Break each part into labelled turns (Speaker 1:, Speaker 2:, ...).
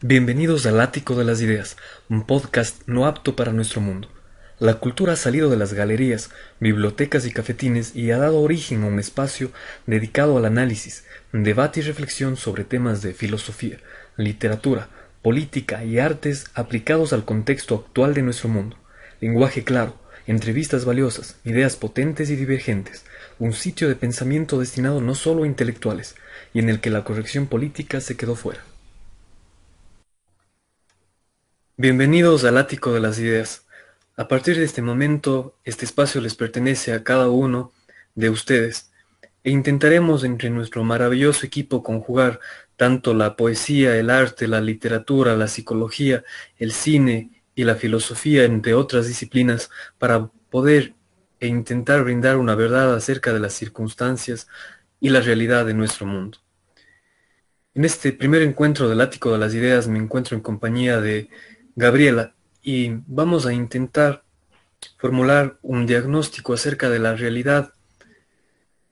Speaker 1: Bienvenidos al Ático de las Ideas, un podcast no apto para nuestro mundo. La cultura ha salido de las galerías, bibliotecas y cafetines y ha dado origen a un espacio dedicado al análisis, debate y reflexión sobre temas de filosofía, literatura, política y artes aplicados al contexto actual de nuestro mundo. Lenguaje claro, entrevistas valiosas, ideas potentes y divergentes, un sitio de pensamiento destinado no solo a intelectuales, y en el que la corrección política se quedó fuera. Bienvenidos al ático de las ideas. A partir de este momento, este espacio les pertenece a cada uno de ustedes e intentaremos entre nuestro maravilloso equipo conjugar tanto la poesía, el arte, la literatura, la psicología, el cine y la filosofía, entre otras disciplinas, para poder e intentar brindar una verdad acerca de las circunstancias y la realidad de nuestro mundo. En este primer encuentro del ático de las ideas me encuentro en compañía de Gabriela, y vamos a intentar formular un diagnóstico acerca de la realidad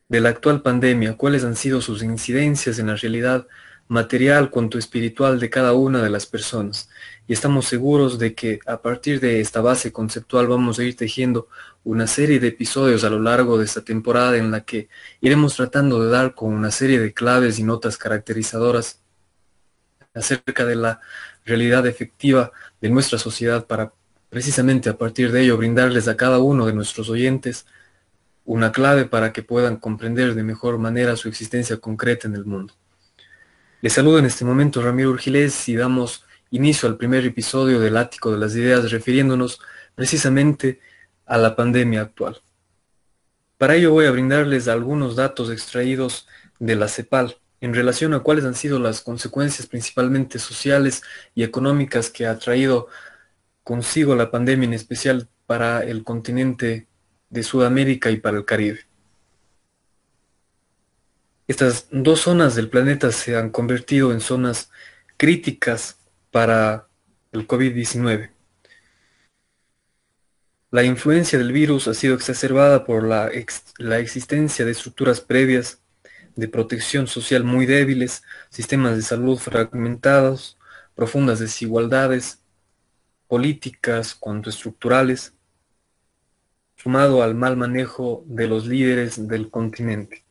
Speaker 1: de la actual pandemia, cuáles han sido sus incidencias en la realidad material cuanto espiritual de cada una de las personas. Y estamos seguros de que a partir de esta base conceptual vamos a ir tejiendo una serie de episodios a lo largo de esta temporada en la que iremos tratando de dar con una serie de claves y notas caracterizadoras acerca de la realidad efectiva de nuestra sociedad para precisamente a partir de ello brindarles a cada uno de nuestros oyentes una clave para que puedan comprender de mejor manera su existencia concreta en el mundo. Les saludo en este momento Ramiro Urgilés y damos inicio al primer episodio del Ático de las Ideas refiriéndonos precisamente a la pandemia actual. Para ello voy a brindarles algunos datos extraídos de la CEPAL, en relación a cuáles han sido las consecuencias principalmente sociales y económicas que ha traído consigo la pandemia, en especial para el continente de Sudamérica y para el Caribe. Estas dos zonas del planeta se han convertido en zonas críticas para el COVID-19. La influencia del virus ha sido exacerbada por la, existencia de estructuras previas de protección social muy débiles, sistemas de salud fragmentados, profundas desigualdades políticas cuanto estructurales, sumado al mal manejo de los líderes del continente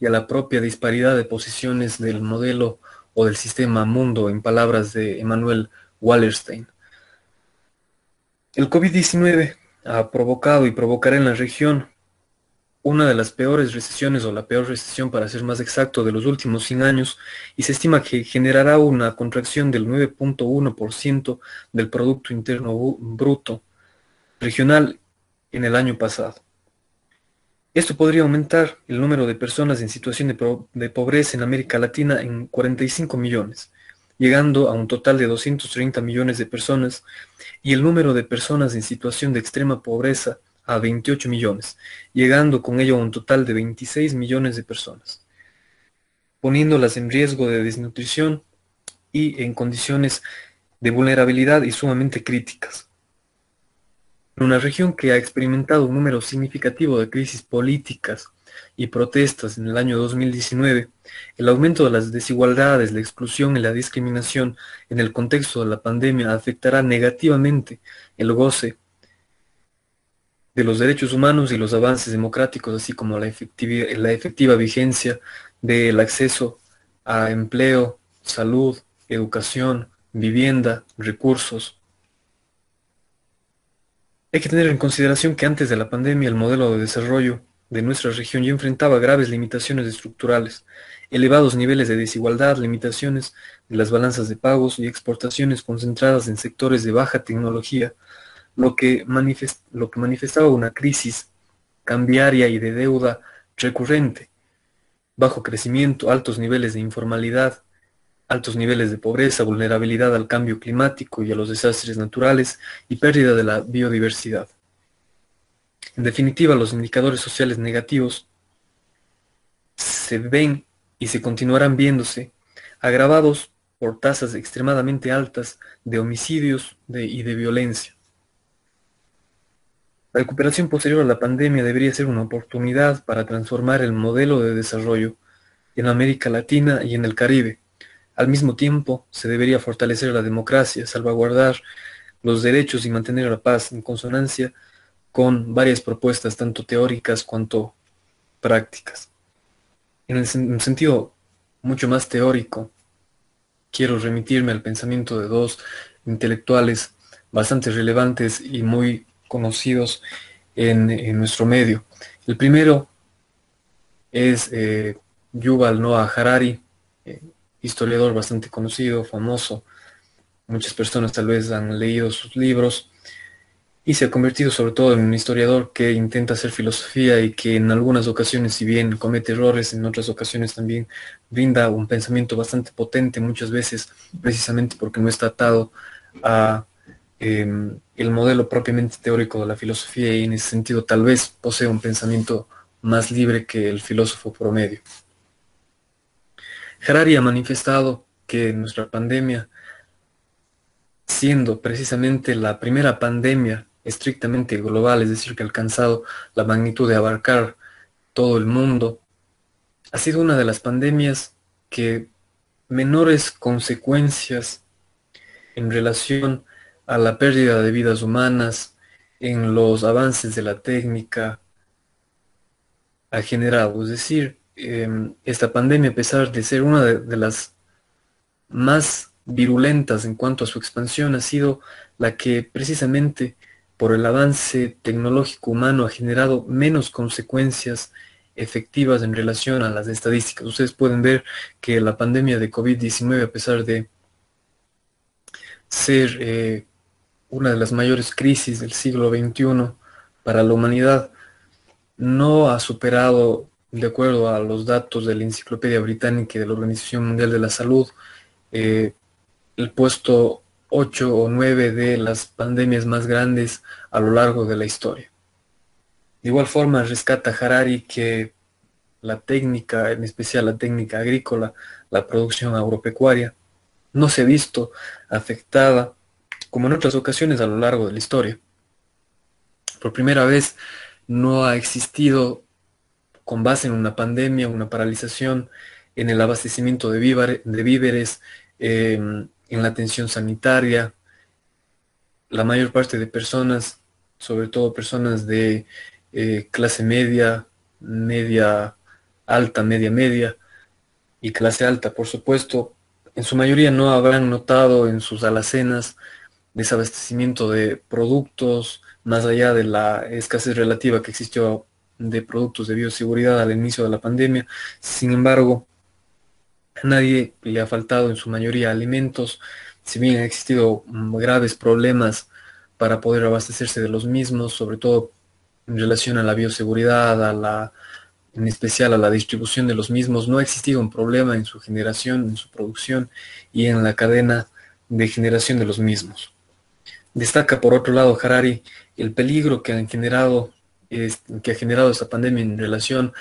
Speaker 1: y a la propia disparidad de posiciones del modelo o del sistema mundo, en palabras de Emanuel Wallerstein. El COVID-19 ha provocado y provocará en la región una de las peores recesiones o la peor recesión para ser más exacto de los últimos 100 años y se estima que generará una contracción del 9.1% del Producto Interno Bruto regional en el año pasado. Esto podría aumentar el número de personas en situación de, de, pobreza en América Latina en 45 millones, llegando a un total de 230 millones de personas, y el número de personas en situación de extrema pobreza a 28 millones, llegando con ello a un total de 26 millones de personas, poniéndolas en riesgo de desnutrición y en condiciones de vulnerabilidad y sumamente críticas. En una región que ha experimentado un número significativo de crisis políticas y protestas en el año 2019, el aumento de las desigualdades, la exclusión y la discriminación en el contexto de la pandemia afectará negativamente el goce de los derechos humanos y los avances democráticos, así como la, efectiva vigencia del acceso a empleo, salud, educación, vivienda, recursos. Hay que tener en consideración que antes de la pandemia el modelo de desarrollo de nuestra región ya enfrentaba graves limitaciones estructurales, elevados niveles de desigualdad, limitaciones de las balanzas de pagos y exportaciones concentradas en sectores de baja tecnología, lo que, manifestaba una crisis cambiaria y de deuda recurrente, bajo crecimiento, altos niveles de informalidad, altos niveles de pobreza, vulnerabilidad al cambio climático y a los desastres naturales y pérdida de la biodiversidad. En definitiva, los indicadores sociales negativos se ven y se continuarán viéndose agravados por tasas extremadamente altas de homicidios y de violencia. La recuperación posterior a la pandemia debería ser una oportunidad para transformar el modelo de desarrollo en América Latina y en el Caribe, Al mismo tiempo, se debería fortalecer la democracia, salvaguardar los derechos y mantener la paz en consonancia con varias propuestas tanto teóricas cuanto prácticas. En, un sentido mucho más teórico, quiero remitirme al pensamiento de dos intelectuales bastante relevantes y muy conocidos en, nuestro medio. El primero es eh, Yuval Noah Harari, eh, historiador bastante conocido, famoso. Muchas personas tal vez han leído sus libros y se ha convertido sobre todo en un historiador que intenta hacer filosofía y que en algunas ocasiones, si bien comete errores, en otras ocasiones también brinda un pensamiento bastante potente, muchas veces precisamente porque no está atado a em, el modelo propiamente teórico de la filosofía y en ese sentido tal vez posee un pensamiento más libre que el filósofo promedio. Harari ha manifestado que nuestra pandemia, siendo precisamente la primera pandemia estrictamente global, es decir, que ha alcanzado la magnitud de abarcar todo el mundo, ha sido una de las pandemias que menores consecuencias en relación a la pérdida de vidas humanas, en los avances de la técnica, ha generado. Es decir, em, esta pandemia, a pesar de ser una de las más virulentas en cuanto a su expansión, ha sido la que precisamente por el avance tecnológico humano ha generado menos consecuencias efectivas en relación a las estadísticas. Ustedes pueden ver que la pandemia de COVID-19, a pesar de ser eh, una de las mayores crisis del siglo XXI para la humanidad, no ha superado, de acuerdo a los datos de la Enciclopedia Británica y de la Organización Mundial de la Salud, eh, el puesto 8 o 9 de las pandemias más grandes a lo largo de la historia. De igual forma, rescata Harari que la técnica, en especial la técnica agrícola, la producción agropecuaria, no se ha visto afectada como en otras ocasiones a lo largo de la historia. Por primera vez no ha existido, con base en una pandemia, una paralización en el abastecimiento de, víveres, em, en la atención sanitaria. La mayor parte de personas, sobre todo personas de eh, clase media, media alta, media media y clase alta, por supuesto, en su mayoría no habrán notado en sus alacenas desabastecimiento de productos, más allá de la escasez relativa que existió de productos de bioseguridad al inicio de la pandemia. Sin embargo, a nadie le ha faltado en su mayoría alimentos, si bien han existido graves problemas para poder abastecerse de los mismos, sobre todo en relación a la bioseguridad, a la, en especial a la distribución de los mismos, no ha existido un problema en su generación, en su producción y en la cadena de generación de los mismos. Destaca por otro lado Harari el peligro que, han generado, que ha generado esta pandemia en relación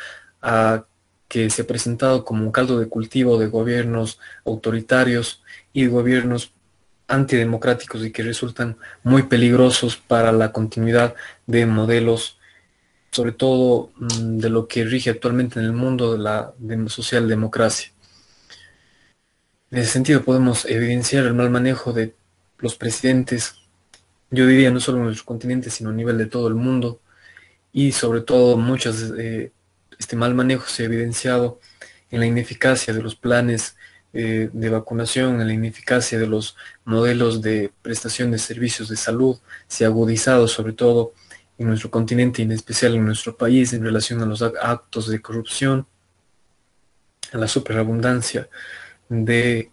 Speaker 1: a que se ha presentado como un caldo de cultivo de gobiernos autoritarios y gobiernos antidemocráticos y que resultan muy peligrosos para la continuidad de modelos, sobre todo mm, de lo que rige actualmente en el mundo de la socialdemocracia. En ese sentido podemos evidenciar el mal manejo de los presidentes yo diría no solo en nuestro continente, sino a nivel de todo el mundo, y sobre todo muchas, eh, este mal manejo se ha evidenciado en la ineficacia de los planes eh, de vacunación, en la ineficacia de los modelos de prestación de servicios de salud, se ha agudizado sobre todo en nuestro continente y en especial en nuestro país en relación a los actos de corrupción, a la superabundancia de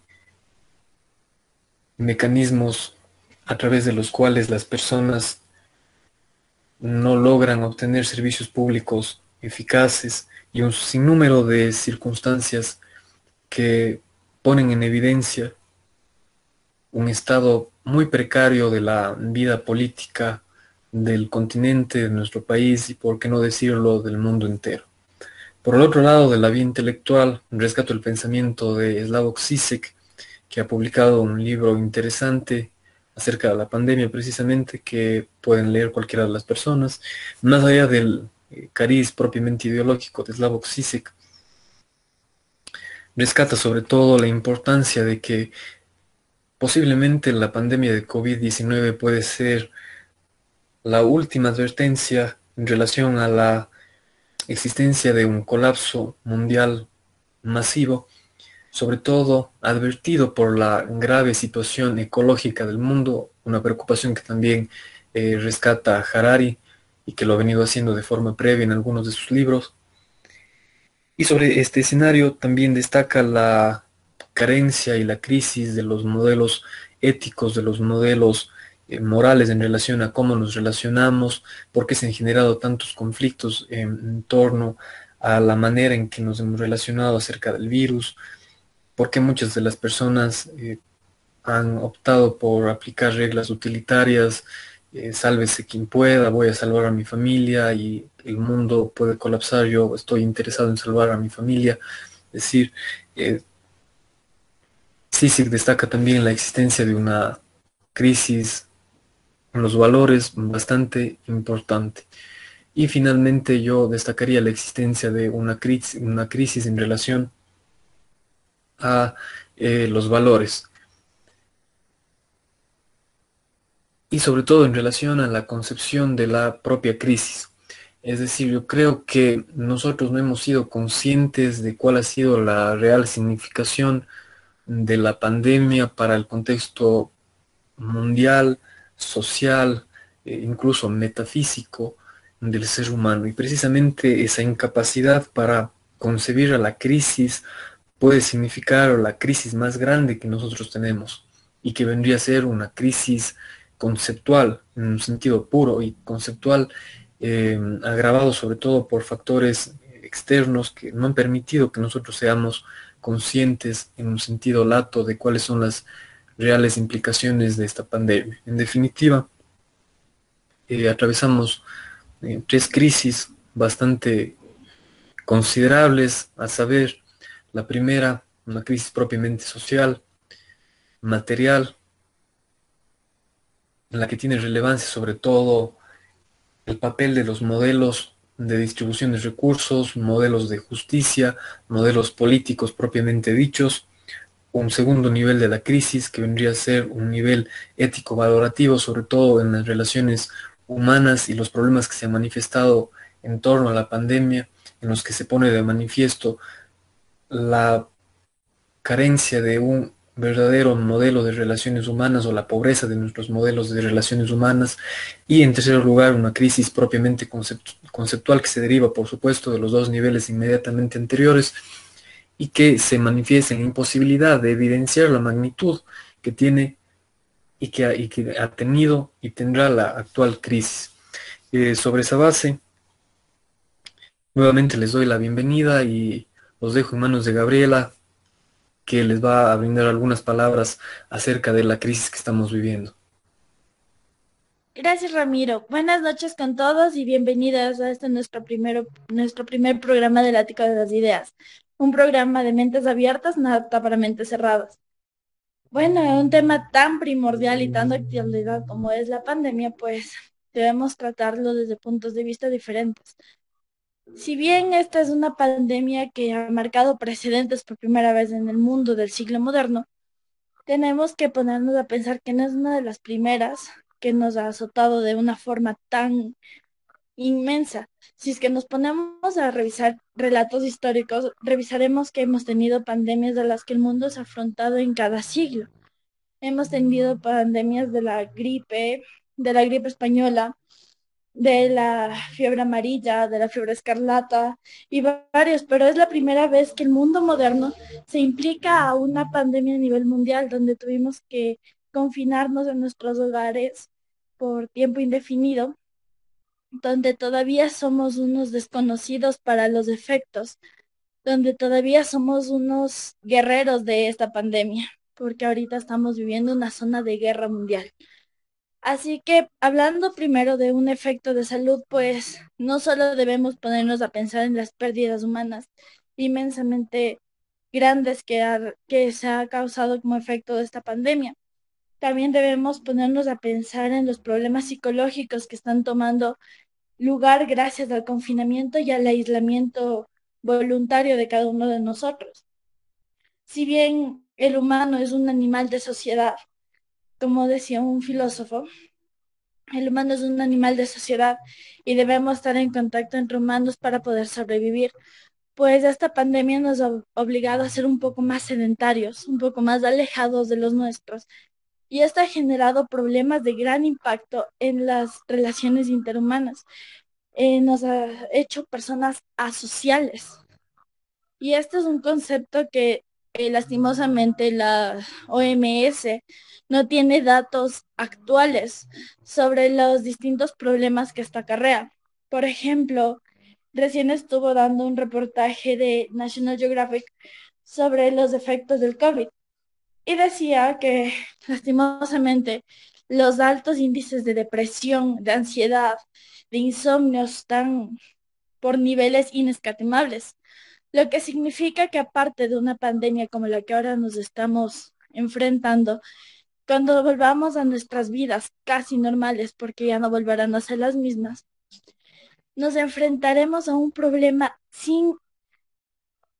Speaker 1: mecanismos a través de los cuales las personas no logran obtener servicios públicos eficaces y un sinnúmero de circunstancias que ponen en evidencia un estado muy precario de la vida política del continente, de nuestro país y por qué no decirlo del mundo entero. Por el otro lado de la vía intelectual, rescato el pensamiento de Slavoj Zizek, que ha publicado un libro interesante acerca de la pandemia precisamente que pueden leer cualquiera de las personas, más allá del eh, cariz propiamente ideológico de Slavoj Zizek. rescata sobre todo la importancia de que posiblemente la pandemia de COVID-19 puede ser la última advertencia en relación a la existencia de un colapso mundial masivo, sobre todo advertido por la grave situación ecológica del mundo, una preocupación que también eh, rescata Harari y que lo ha venido haciendo de forma previa en algunos de sus libros. Y sobre este escenario también destaca la carencia y la crisis de los modelos éticos, de los modelos eh, morales en relación a cómo nos relacionamos, por qué se han generado tantos conflictos en, torno a la manera en que nos hemos relacionado acerca del virus, por qué muchas de las personas eh, han optado por aplicar reglas utilitarias, eh, sálvese quien pueda, voy a salvar a mi familia y el mundo puede colapsar, yo estoy interesado en salvar a mi familia. Es decir, eh, destaca también la existencia de una crisis en los valores bastante importante. Y finalmente yo destacaría la existencia de una crisis, una crisis en relación a eh, los valores. y sobre todo en relación a la concepción de la propia crisis. Es decir, yo creo que nosotros no hemos sido conscientes de cuál ha sido la real significación de la pandemia para el contexto mundial, social, e incluso metafísico del ser humano. Y precisamente esa incapacidad para concebir a la crisis puede significar la crisis más grande que nosotros tenemos y que vendría a ser una crisis conceptual, en un sentido puro y conceptual, eh, agravado sobre todo por factores externos que no han permitido que nosotros seamos conscientes en un sentido lato de cuáles son las reales implicaciones de esta pandemia. En definitiva, eh, atravesamos eh, tres crisis bastante considerables, a saber, la primera, una crisis propiamente social, material, en la que tiene relevancia sobre todo el papel de los modelos de distribución de recursos, modelos de justicia, modelos políticos propiamente dichos, un segundo nivel de la crisis que vendría a ser un nivel ético-valorativo, sobre todo en las relaciones humanas y los problemas que se han manifestado en torno a la pandemia, en los que se pone de manifiesto la carencia de un verdadero modelo de relaciones humanas o la pobreza de nuestros modelos de relaciones humanas y en tercer lugar una crisis propiamente conceptual que se deriva por supuesto de los dos niveles inmediatamente anteriores y que se manifiesta en imposibilidad de evidenciar la magnitud que tiene y que ha, tenido y tendrá la actual crisis. Eh, sobre esa base, nuevamente les doy la bienvenida y los dejo en manos de Gabriela que les va a brindar algunas palabras acerca de la crisis que estamos viviendo.
Speaker 2: Gracias Ramiro. Buenas noches con todos y bienvenidas a este nuestro, primero, nuestro primer programa del Ático de las Ideas, un programa de mentes abiertas, nada para mentes cerradas. Bueno, un tema tan primordial y tan de actualidad como es la pandemia, pues debemos tratarlo desde puntos de vista diferentes. Si bien esta es una pandemia que ha marcado precedentes por primera vez en el mundo del siglo moderno, tenemos que ponernos a pensar que no es una de las primeras que nos ha azotado de una forma tan inmensa. Si es que nos ponemos a revisar relatos históricos, revisaremos que hemos tenido pandemias de las que el mundo se ha afrontado en cada siglo. Hemos tenido pandemias de la gripe, de la gripe española, de la fiebre amarilla, de la fiebre escarlata y varios, pero es la primera vez que el mundo moderno se implica a una pandemia a nivel mundial donde tuvimos que confinarnos en nuestros hogares por tiempo indefinido, donde todavía somos unos desconocidos para los efectos, donde todavía somos unos guerreros de esta pandemia, porque ahorita estamos viviendo una zona de guerra mundial. Así que hablando primero de un efecto de salud, pues no solo debemos ponernos a pensar en las pérdidas humanas inmensamente grandes que, se ha causado como efecto de esta pandemia, también debemos ponernos a pensar en los problemas psicológicos que están tomando lugar gracias al confinamiento y al aislamiento voluntario de cada uno de nosotros. Si bien el humano es un animal de sociedad, como decía un filósofo, el humano es un animal de sociedad y debemos estar en contacto entre humanos para poder sobrevivir. Pues esta pandemia nos ha obligado a ser un poco más sedentarios, un poco más alejados de los nuestros. Y esto ha generado problemas de gran impacto en las relaciones interhumanas. Eh, nos ha hecho personas asociales. Y este es un concepto que eh, lastimosamente la OMS no tiene datos actuales sobre los distintos problemas que esta acarrea. Por ejemplo, recién estuvo dando un reportaje de National Geographic sobre los efectos del COVID y decía que lastimosamente los altos índices de depresión, de ansiedad, de insomnio están por niveles inescatimables, lo que significa que aparte de una pandemia como la que ahora nos estamos enfrentando, cuando volvamos a nuestras vidas casi normales, porque ya no volverán a ser las mismas, nos enfrentaremos a un problema sin,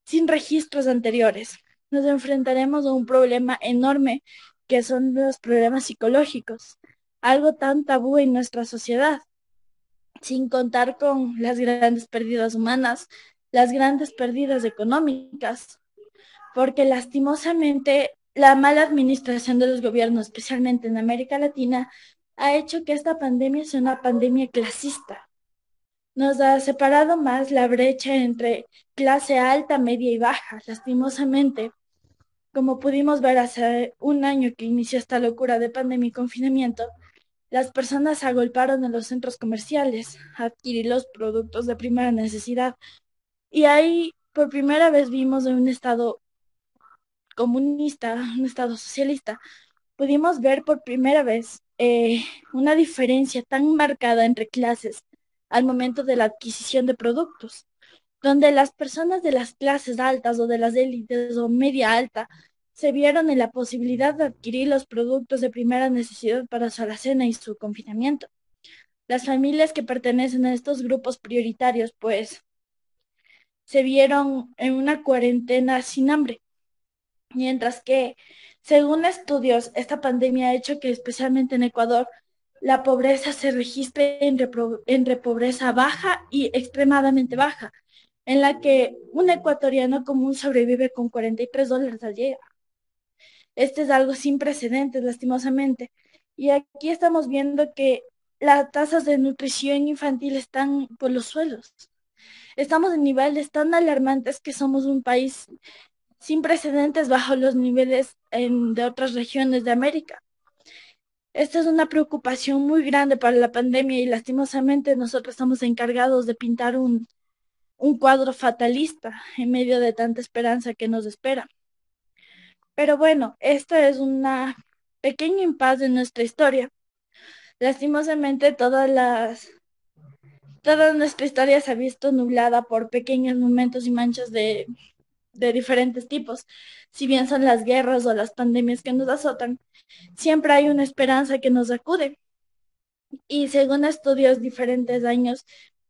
Speaker 2: sin registros anteriores. Nos enfrentaremos a un problema enorme que son los problemas psicológicos, algo tan tabú en nuestra sociedad, sin contar con las grandes pérdidas humanas, las grandes pérdidas económicas, porque lastimosamente la mala administración de los gobiernos, especialmente en América Latina, ha hecho que esta pandemia sea una pandemia clasista. Nos ha separado más la brecha entre clase alta, media y baja, lastimosamente. Como pudimos ver hace un año que inició esta locura de pandemia y confinamiento, las personas se agolparon en los centros comerciales a adquirir los productos de primera necesidad. Y ahí por primera vez vimos en un estado comunista, un Estado socialista, pudimos ver por primera vez eh, una diferencia tan marcada entre clases al momento de la adquisición de productos, donde las personas de las clases altas o de las élites o media alta se vieron en la posibilidad de adquirir los productos de primera necesidad para su alacena y su confinamiento. Las familias que pertenecen a estos grupos prioritarios, pues, se vieron en una cuarentena sin hambre, Mientras que, según estudios, esta pandemia ha hecho que especialmente en Ecuador la pobreza se registre entre, pobreza baja y extremadamente baja, en la que un ecuatoriano común sobrevive con 43 dólares al día. Este es algo sin precedentes, lastimosamente. Y aquí estamos viendo que las tasas de nutrición infantil están por los suelos. Estamos en niveles tan alarmantes que somos un país sin precedentes bajo los niveles de otras regiones de América. Esta es una preocupación muy grande para la pandemia y lastimosamente nosotros estamos encargados de pintar un, un cuadro fatalista en medio de tanta esperanza que nos espera. Pero bueno, esta es una pequeña impas de nuestra historia. Lastimosamente todas las toda nuestra historia se ha visto nublada por pequeños momentos y manchas de de diferentes tipos. Si bien son las guerras o las pandemias que nos azotan, siempre hay una esperanza que nos acude. Y según estudios diferentes años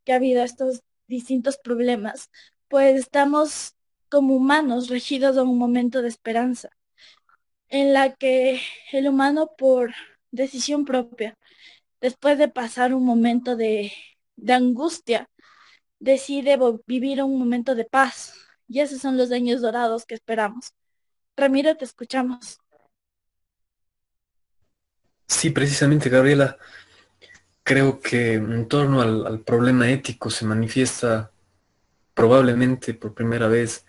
Speaker 2: que ha habido estos distintos problemas, pues estamos como humanos regidos a un momento de esperanza, en la que el humano por decisión propia, después de pasar un momento de, de angustia, decide vivir un momento de paz, y esos son los años dorados que esperamos. Ramiro, te escuchamos.
Speaker 1: Sí, precisamente, Gabriela. Creo que en torno al, problema ético se manifiesta probablemente por primera vez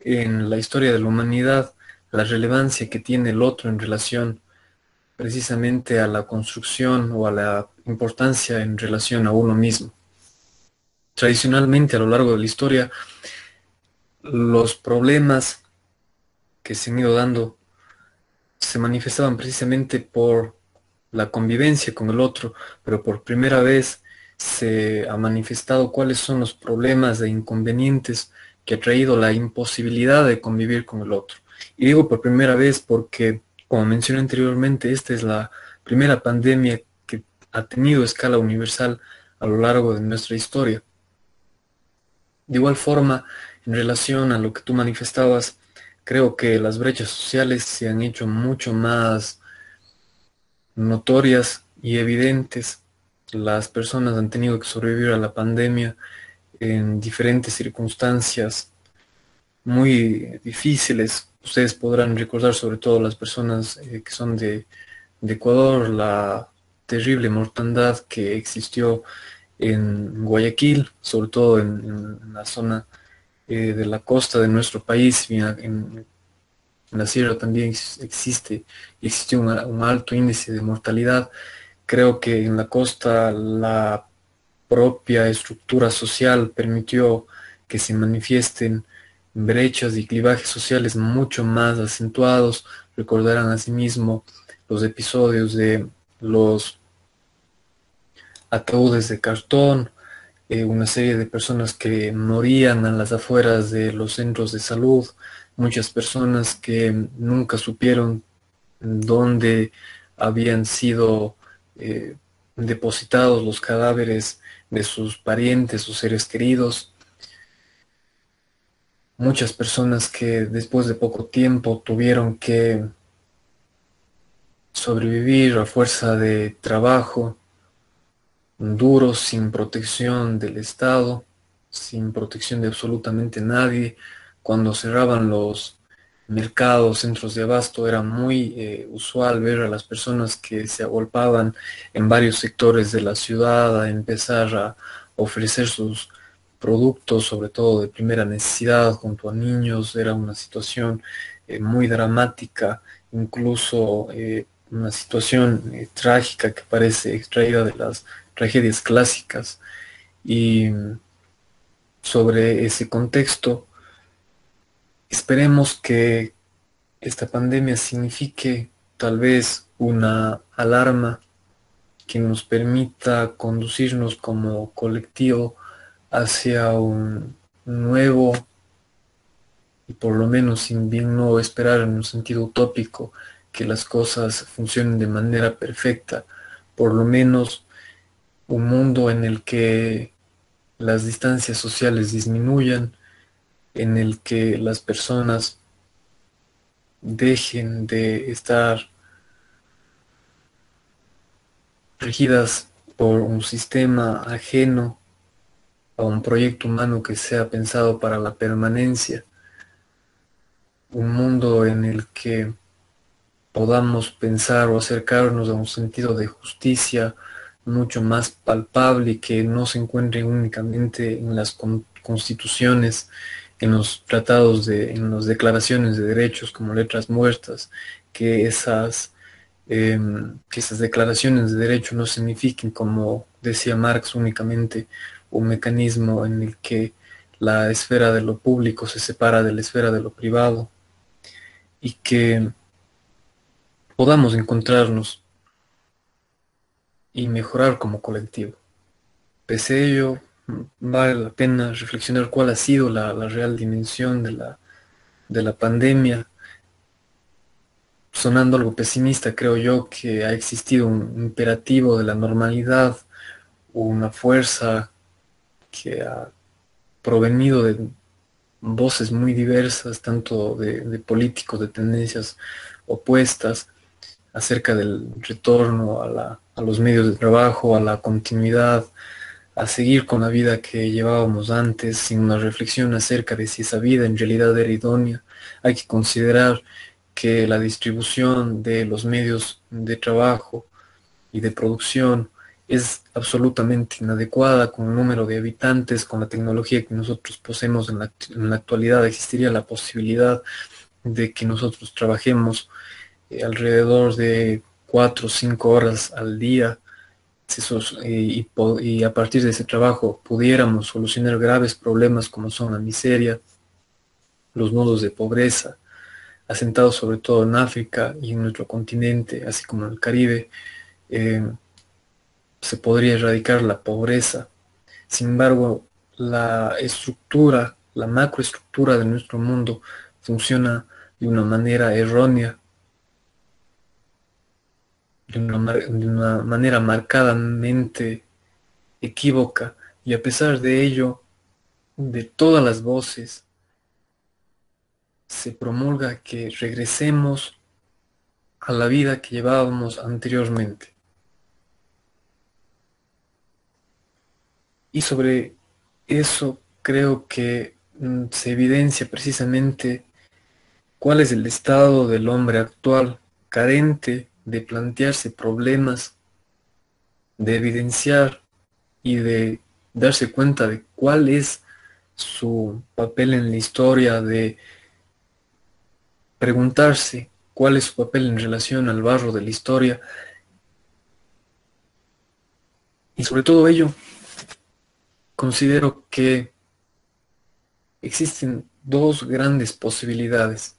Speaker 1: en la historia de la humanidad la relevancia que tiene el otro en relación precisamente a la construcción o a la importancia en relación a uno mismo. Tradicionalmente a lo largo de la historia los problemas que se han ido dando se manifestaban precisamente por la convivencia con el otro, pero por primera vez se ha manifestado cuáles son los problemas e inconvenientes que ha traído la imposibilidad de convivir con el otro. Y digo por primera vez porque, como mencioné anteriormente, esta es la primera pandemia que ha tenido escala universal a lo largo de nuestra historia. De igual forma, en relación a lo que tú manifestabas Creo que las brechas sociales se han hecho mucho más notorias y evidentes. Las personas han tenido que sobrevivir a la pandemia en diferentes circunstancias muy difíciles. Ustedes podrán recordar, sobre todo las personas eh, que son de, Ecuador, la terrible mortandad que existió en Guayaquil, sobre todo en la zona eh, de la costa de nuestro país, en, la sierra también existe, existe un, alto índice de mortalidad. Creo que en la costa la propia estructura social permitió que se manifiesten brechas y clivajes sociales mucho más acentuados. Recordarán asimismo los episodios de los ataúdes de cartón, eh, una serie de personas que morían a las afueras de los centros de salud, muchas personas que nunca supieron dónde habían sido eh, depositados los cadáveres de sus parientes o seres queridos, muchas personas que después de poco tiempo tuvieron que sobrevivir a fuerza de trabajo, duros, sin protección del Estado, sin protección de absolutamente nadie. Cuando cerraban los mercados, centros de abasto, era muy eh, usual ver a las personas que se agolpaban en varios sectores de la ciudad a empezar a ofrecer sus productos, sobre todo de primera necesidad, junto a niños. Era una situación eh, muy dramática, incluso eh, una situación trágica que parece extraída de las tragedias clásicas y sobre ese contexto esperemos que esta pandemia signifique tal vez una alarma que nos permita conducirnos como colectivo hacia un nuevo y por lo sin sin bien no esperar en un sentido utópico que las cosas funcionen de manera perfecta, por lo menos un mundo en el que las distancias sociales disminuyan, en el que las personas dejen de estar regidas por un sistema ajeno a un proyecto humano que sea pensado para la permanencia, un mundo en el que podamos pensar o acercarnos a un sentido de justicia, mucho más palpable y que no se encuentre únicamente en las constituciones, en los tratados, de, en las declaraciones de derechos como letras muertas, que esas, em, que esas declaraciones de derecho no signifiquen, como decía Marx, únicamente un mecanismo en el que la esfera de lo público se separa de la esfera de lo privado y que podamos encontrarnos y mejorar como colectivo. Pese a ello, vale la pena reflexionar cuál ha sido la, real dimensión de la, de la pandemia. Sonando algo pesimista, creo yo que ha existido un imperativo de la normalidad, una fuerza que ha provenido de voces muy diversas, tanto de políticos de tendencias opuestas, acerca del retorno a los medios de trabajo, a la continuidad, a seguir con la vida que llevábamos antes, sin una reflexión acerca de si esa vida en realidad era idónea. Hay que considerar que la distribución de los medios de trabajo y de producción es absolutamente inadecuada con el número de habitantes, con la tecnología que nosotros poseemos en la, actualidad, existiría la posibilidad de que nosotros trabajemos eh, alrededor de cuatro o cinco horas al día y, y, a partir de ese trabajo pudiéramos solucionar graves problemas como son la miseria, los nudos de pobreza, asentados sobre todo en África y en nuestro continente, así como en el Caribe, eh, se podría erradicar la pobreza. Sin embargo, la estructura, la macroestructura de nuestro mundo funciona de una manera errónea de una, manera marcadamente equívoca y a pesar de ello, de todas las voces, se promulga que regresemos a la vida que llevábamos anteriormente. Y sobre eso creo que mm, se evidencia precisamente cuál es el estado del hombre actual, carente de plantearse problemas, de evidenciar y de darse cuenta de cuál es su papel en la historia, de preguntarse cuál es su papel en relación al barro de la historia. Y sobre todo ello, considero que existen dos grandes posibilidades.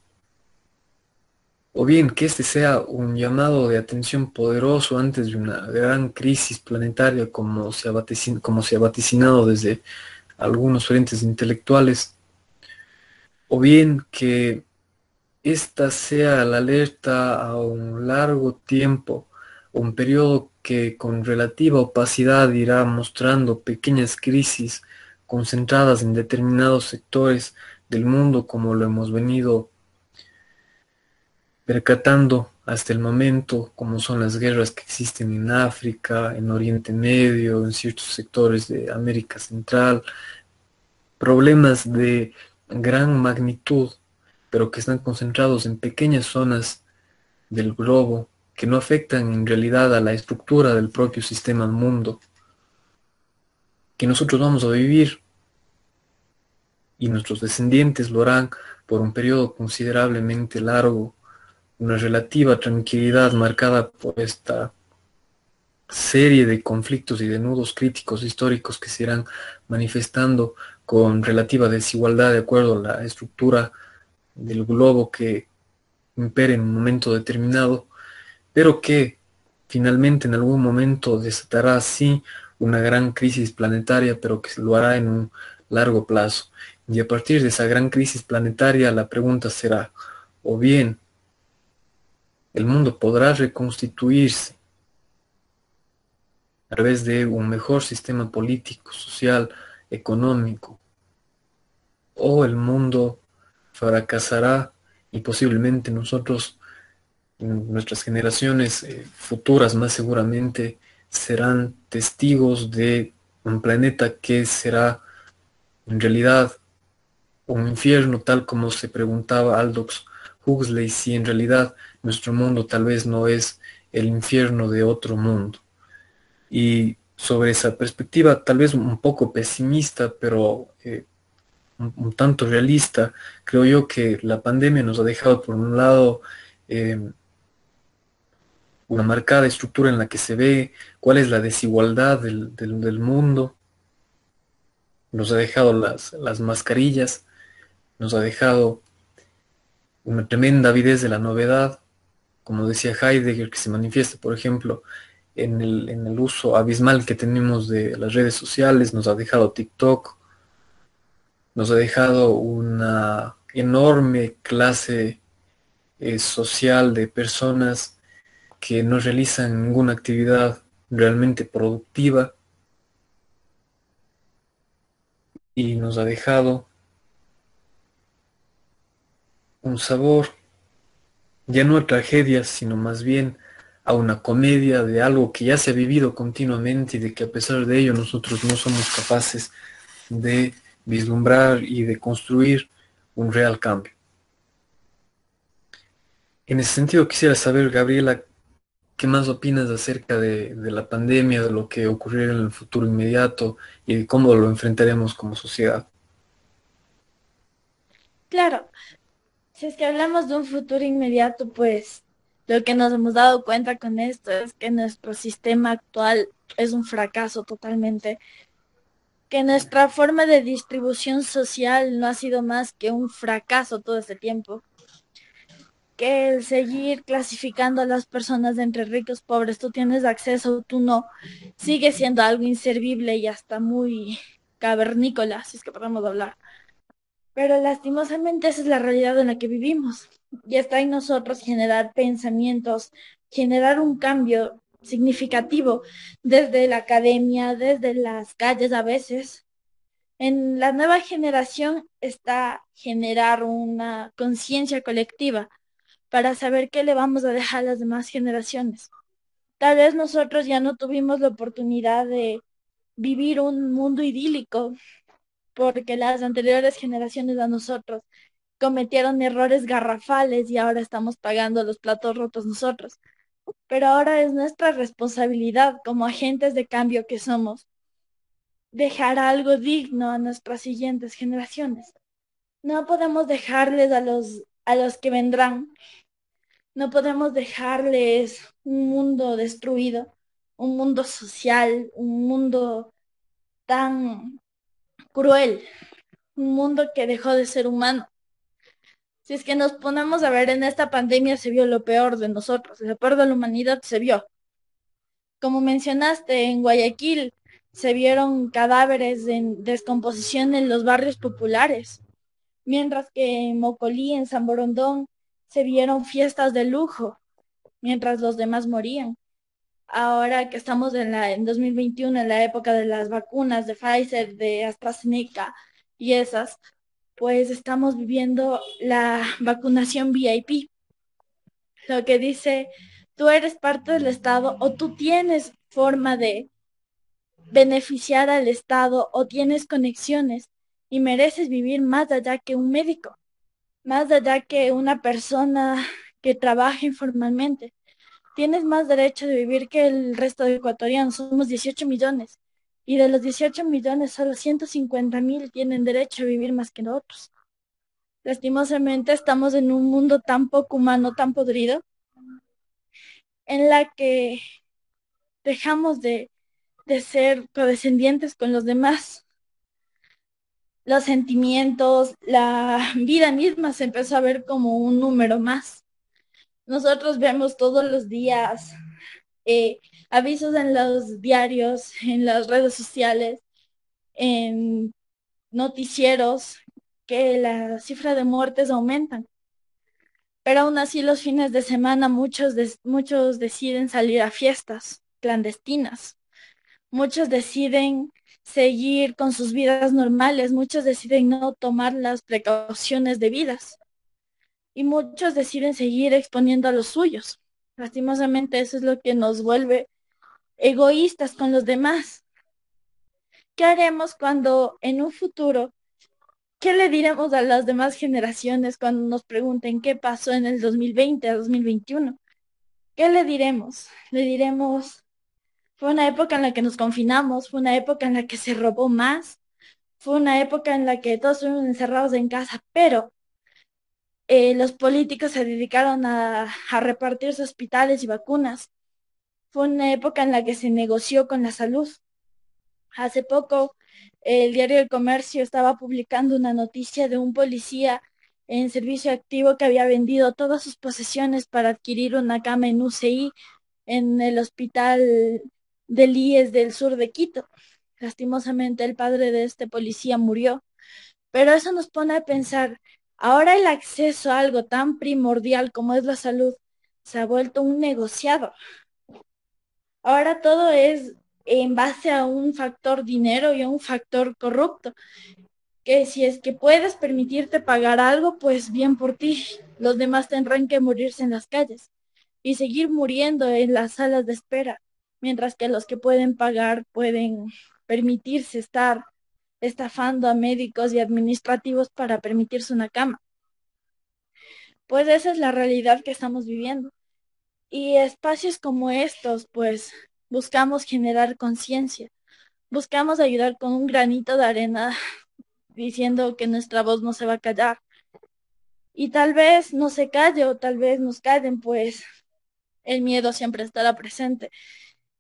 Speaker 1: O bien que este sea un llamado de atención poderoso antes de una gran crisis planetaria como se ha, vaticinado desde algunos frentes intelectuales, o bien que esta sea la alerta a un largo tiempo, un periodo que con relativa opacidad irá mostrando pequeñas crisis concentradas en determinados sectores del mundo como lo hemos venido percatando hasta el momento, como son las guerras que existen en África, en Oriente Medio, en ciertos sectores de América Central, problemas de gran magnitud, pero que están concentrados en pequeñas zonas del globo que no afectan en realidad a la estructura del propio sistema mundo, que nosotros vamos a vivir. Y nuestros descendientes lo harán por un periodo considerablemente largo, una relativa tranquilidad marcada por esta serie de conflictos y de nudos críticos históricos que se irán manifestando con relativa desigualdad de acuerdo a la estructura del globo que impere en un momento determinado pero que finalmente en algún momento desatará así una gran crisis planetaria, pero que lo hará en un largo plazo. Y a partir de esa gran crisis planetaria la pregunta será, o bien, el mundo podrá reconstituirse a través de un mejor sistema político, social, económico, o el mundo fracasará y posiblemente nosotros nuestras generaciones eh, futuras más seguramente serán testigos de un planeta que será en realidad un infierno tal como se preguntaba Aldous Huxley si en realidad nuestro mundo tal vez no es el infierno de otro mundo. Y sobre esa perspectiva tal vez un poco pesimista, pero eh, un, tanto realista, creo yo que la pandemia nos ha dejado por un lado eh, una marcada estructura en la que se ve cuál es la desigualdad del, mundo. Nos ha dejado las, las, mascarillas, nos ha dejado una tremenda avidez de la novedad, como decía Heidegger, que se manifiesta, por ejemplo, en el, en el uso abismal que tenemos de las redes sociales, nos ha dejado TikTok, nos ha dejado una enorme clase eh, social de personas que no realizan ninguna actividad realmente productiva y nos ha dejado un sabor ya no a tragedias, sino más bien a una comedia de algo que ya se ha vivido continuamente y de que a pesar de ello nosotros no somos capaces de vislumbrar y de construir un real cambio. En ese sentido quisiera saber, Gabriela, ¿Qué más opinas acerca de, la pandemia, de lo que ocurrirá en el futuro inmediato y de cómo lo enfrentaremos como sociedad?
Speaker 2: Claro, si es que hablamos de un futuro inmediato, pues lo que nos hemos dado cuenta con esto es que nuestro sistema actual es un fracaso totalmente, que nuestra forma de distribución social no ha sido más que un fracaso todo este tiempo el seguir clasificando a las personas entre ricos, pobres, tú tienes acceso, tú no, sigue siendo algo inservible y hasta muy cavernícola, si es que podemos hablar. Pero lastimosamente esa es la realidad en la que vivimos. Y está en nosotros generar pensamientos, generar un cambio significativo desde la academia, desde las calles a veces, En la nueva generación está generar una conciencia colectiva para saber qué le vamos a dejar a las demás generaciones. Tal vez nosotros ya no tuvimos la oportunidad de vivir un mundo idílico porque las anteriores generaciones a nosotros cometieron errores garrafales y ahora estamos pagando los platos rotos nosotros. Pero ahora es nuestra responsabilidad como agentes de cambio que somos dejar algo digno a nuestras siguientes generaciones. No podemos dejarles a los, a los que vendrán, no podemos dejarles un mundo destruido, un mundo social, un mundo tan cruel, un mundo que dejó de ser humano. Si es que nos ponemos a ver en esta pandemia se vio lo peor de nosotros, lo peor de la humanidad se vio. Como mencionaste, en Guayaquil se vieron cadáveres en descomposición en los barrios populares, mientras que en Mocolí, en San Borondón, se vieron fiestas de lujo, mientras los demás morían. Ahora que estamos en, la, en 2021, en la época de las vacunas de Pfizer, de AstraZeneca y esas, pues estamos viviendo la vacunación VIP. Lo que dice, tú eres parte del Estado o tú tienes forma de beneficiar al Estado o tienes conexiones y mereces vivir más allá que un médico, más allá que una persona que trabaja informalmente. Tienes más derecho de vivir que el resto de ecuatorianos, somos 18 millones. Y de los 18 millones, solo 150 mil tienen derecho a vivir más que nosotros. Lastimosamente estamos en un mundo tan poco humano, tan podrido, en la que dejamos de de ser codescendientes con los demás. Los sentimientos, la vida misma se empezó a ver como un número más. Nosotros vemos todos los días eh, avisos en los diarios, en las redes sociales, en noticieros, que la cifra de muertes aumentan. Pero aún así los fines de semana muchos, muchos deciden salir a fiestas clandestinas muchos deciden seguir con sus vidas normales, muchos deciden no tomar las precauciones debidas y muchos deciden seguir exponiendo a los suyos. Lastimosamente eso es lo que nos vuelve egoístas con los demás. ¿Qué haremos cuando en un futuro, qué le diremos a las demás generaciones cuando nos pregunten qué pasó en el 2020 a 2021? ¿Qué le diremos? Le diremos, fue una época en la que nos confinamos, fue una época en la que se robó más, fue una época en la que todos estuvimos encerrados en casa, pero eh, los políticos se dedicaron a, a repartirse hospitales y vacunas. Fue una época en la que se negoció con la salud. Hace poco el diario El Comercio estaba publicando una noticia de un policía en servicio activo que había vendido todas sus posesiones para adquirir una cama en UCI en el hospital del IES del sur de Quito. Lastimosamente el padre de este policía murió, pero eso nos pone a pensar, ahora el acceso a algo tan primordial como es la salud se ha vuelto un negociado. Ahora todo es en base a un factor dinero y a un factor corrupto, que si es que puedes permitirte pagar algo, pues bien por ti, los demás tendrán que morirse en las calles y seguir muriendo en las salas de espera mientras que los que pueden pagar pueden permitirse estar estafando a médicos y administrativos para permitirse una cama. Pues esa es la realidad que estamos viviendo. Y espacios como estos, pues buscamos generar conciencia, buscamos ayudar con un granito de arena diciendo que nuestra voz no se va a callar. Y tal vez no se calle o tal vez nos callen, pues el miedo siempre estará presente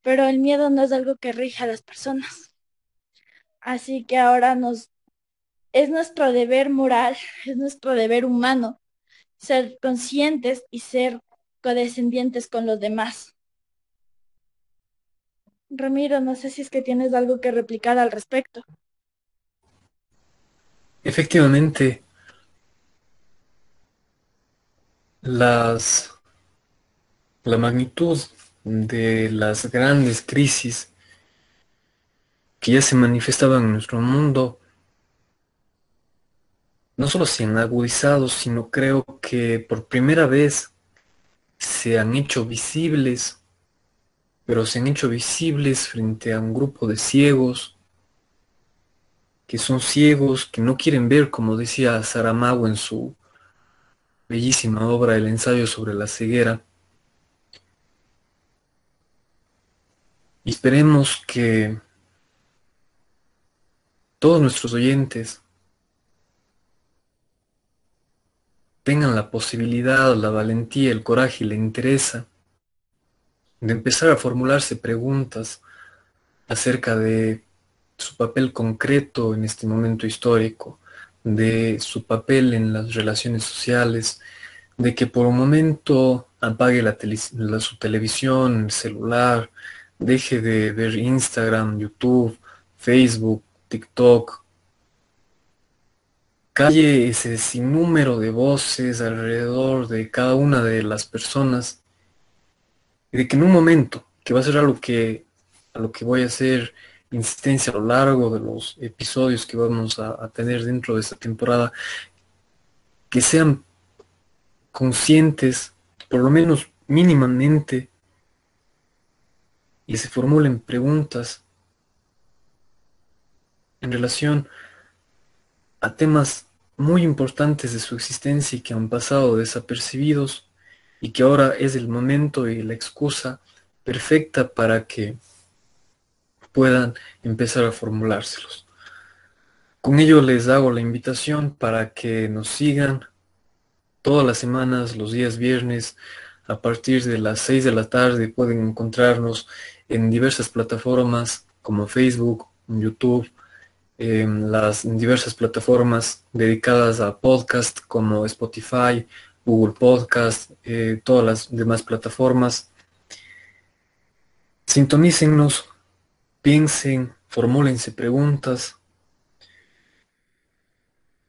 Speaker 2: pero el miedo no es algo que rija a las personas. Así que ahora nos es nuestro deber moral, es nuestro deber humano ser conscientes y ser codescendientes con los demás. Ramiro, no sé si es que tienes algo que replicar al respecto.
Speaker 1: Efectivamente, las la magnitud de las grandes crisis que ya se manifestaban en nuestro mundo no solo se han agudizado, sino creo que por primera vez se han hecho visibles, pero se han hecho visibles frente a un grupo de ciegos, que son ciegos, que no quieren ver, como decía Saramago en su bellísima obra El ensayo sobre la ceguera. Y esperemos que todos nuestros oyentes tengan la posibilidad, la valentía, el coraje y la interés de empezar a formularse preguntas acerca de su papel concreto en este momento histórico, de su papel en las relaciones sociales, de que por un momento apague la su televisión, el celular, deje de ver Instagram, YouTube, Facebook, TikTok, calle ese sinnúmero de voces alrededor de cada una de las personas. Y de que en un momento, que va a ser algo que a lo que voy a hacer insistencia a lo largo de los episodios que vamos a, tener dentro de esta temporada, que sean conscientes, por lo menos mínimamente, y se formulen preguntas en relación a temas muy importantes de su existencia y que han pasado desapercibidos y que ahora es el momento y la excusa perfecta para que puedan empezar a formulárselos. Con ello les hago la invitación para que nos sigan todas las semanas, los días viernes, a partir de las 6 de la tarde pueden encontrarnos en diversas plataformas como Facebook, YouTube, en las diversas plataformas dedicadas a podcast como Spotify, Google Podcast, eh, todas las demás plataformas. Sintonícennos piensen, formúlense preguntas.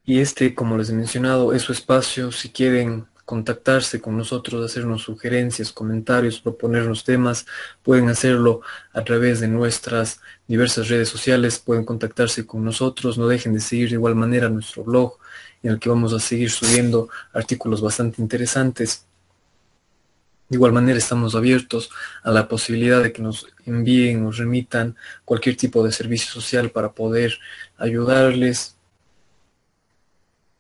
Speaker 1: Y este, como les he mencionado, es su espacio. Si quieren contactarse con nosotros, hacernos sugerencias, comentarios, proponernos temas, pueden hacerlo a través de nuestras diversas redes sociales, pueden contactarse con nosotros, no dejen de seguir de igual manera nuestro blog en el que vamos a seguir subiendo artículos bastante interesantes. De igual manera estamos abiertos a la posibilidad de que nos envíen o remitan cualquier tipo de servicio social para poder ayudarles.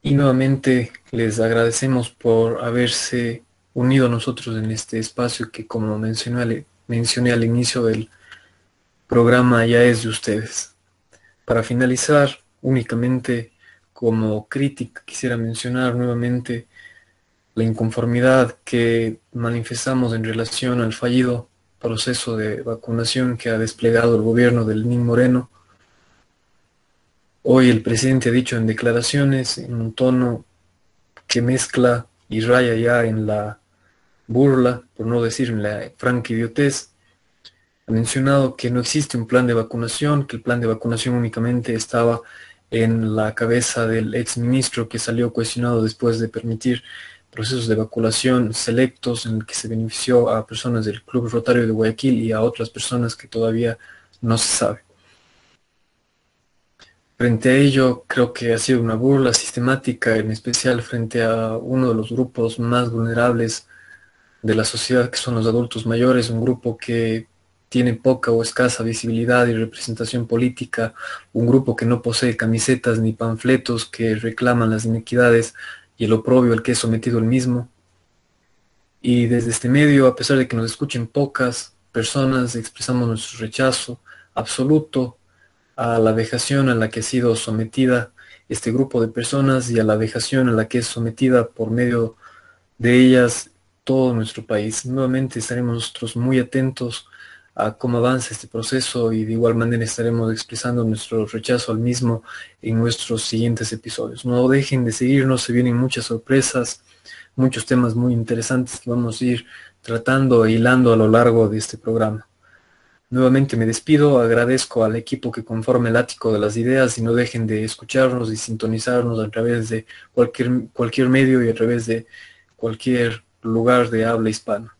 Speaker 1: Y nuevamente les agradecemos por haberse unido nosotros en este espacio que como mencioné, mencioné al inicio del programa ya es de ustedes. Para finalizar, únicamente como crítica quisiera mencionar nuevamente la inconformidad que manifestamos en relación al fallido proceso de vacunación que ha desplegado el gobierno del NIN Moreno. Hoy el presidente ha dicho en declaraciones en un tono que mezcla y raya ya en la burla, por no decir en la franca idiotez, ha mencionado que no existe un plan de vacunación, que el plan de vacunación únicamente estaba en la cabeza del ex ministro que salió cuestionado después de permitir procesos de vacunación selectos en el que se benefició a personas del Club Rotario de Guayaquil y a otras personas que todavía no se sabe. Frente a ello, creo que ha sido una burla sistemática, en especial frente a uno de los grupos más vulnerables de la sociedad, que son los adultos mayores, un grupo que tiene poca o escasa visibilidad y representación política, un grupo que no posee camisetas ni panfletos que reclaman las inequidades y el oprobio al que es sometido el mismo. Y desde este medio, a pesar de que nos escuchen pocas personas, expresamos nuestro rechazo absoluto a la vejación a la que ha sido sometida este grupo de personas y a la vejación a la que es sometida por medio de ellas todo nuestro país. Nuevamente estaremos nosotros muy atentos a cómo avanza este proceso y de igual manera estaremos expresando nuestro rechazo al mismo en nuestros siguientes episodios. No dejen de seguirnos, se vienen muchas sorpresas, muchos temas muy interesantes que vamos a ir tratando e hilando a lo largo de este programa. Nuevamente me despido, agradezco al equipo que conforme el ático de las ideas y no dejen de escucharnos y sintonizarnos a través de cualquier, cualquier medio y a través de cualquier lugar de habla hispana.